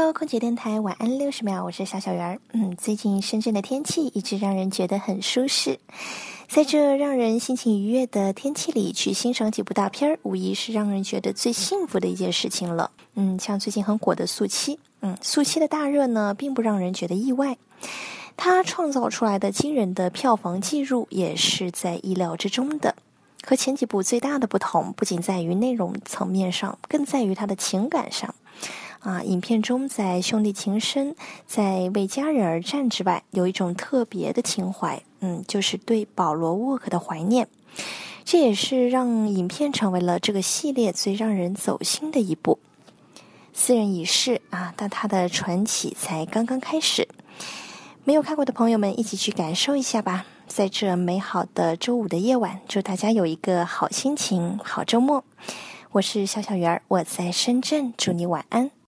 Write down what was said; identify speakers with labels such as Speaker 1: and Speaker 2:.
Speaker 1: Hello，空姐电台晚安六十秒，我是小小圆儿。嗯，最近深圳的天气一直让人觉得很舒适，在这让人心情愉悦的天气里去欣赏几部大片儿，无疑是让人觉得最幸福的一件事情了。嗯，像最近很火的《速七》，嗯，《速七》的大热呢，并不让人觉得意外，它创造出来的惊人的票房记录也是在意料之中的。和前几部最大的不同，不仅在于内容层面上，更在于它的情感上。啊，影片中在兄弟情深、在为家人而战之外，有一种特别的情怀，嗯，就是对保罗沃克的怀念。这也是让影片成为了这个系列最让人走心的一部。私人已逝啊，但他的传奇才刚刚开始。没有看过的朋友们，一起去感受一下吧。在这美好的周五的夜晚，祝大家有一个好心情、好周末。我是小小圆儿，我在深圳，祝你晚安。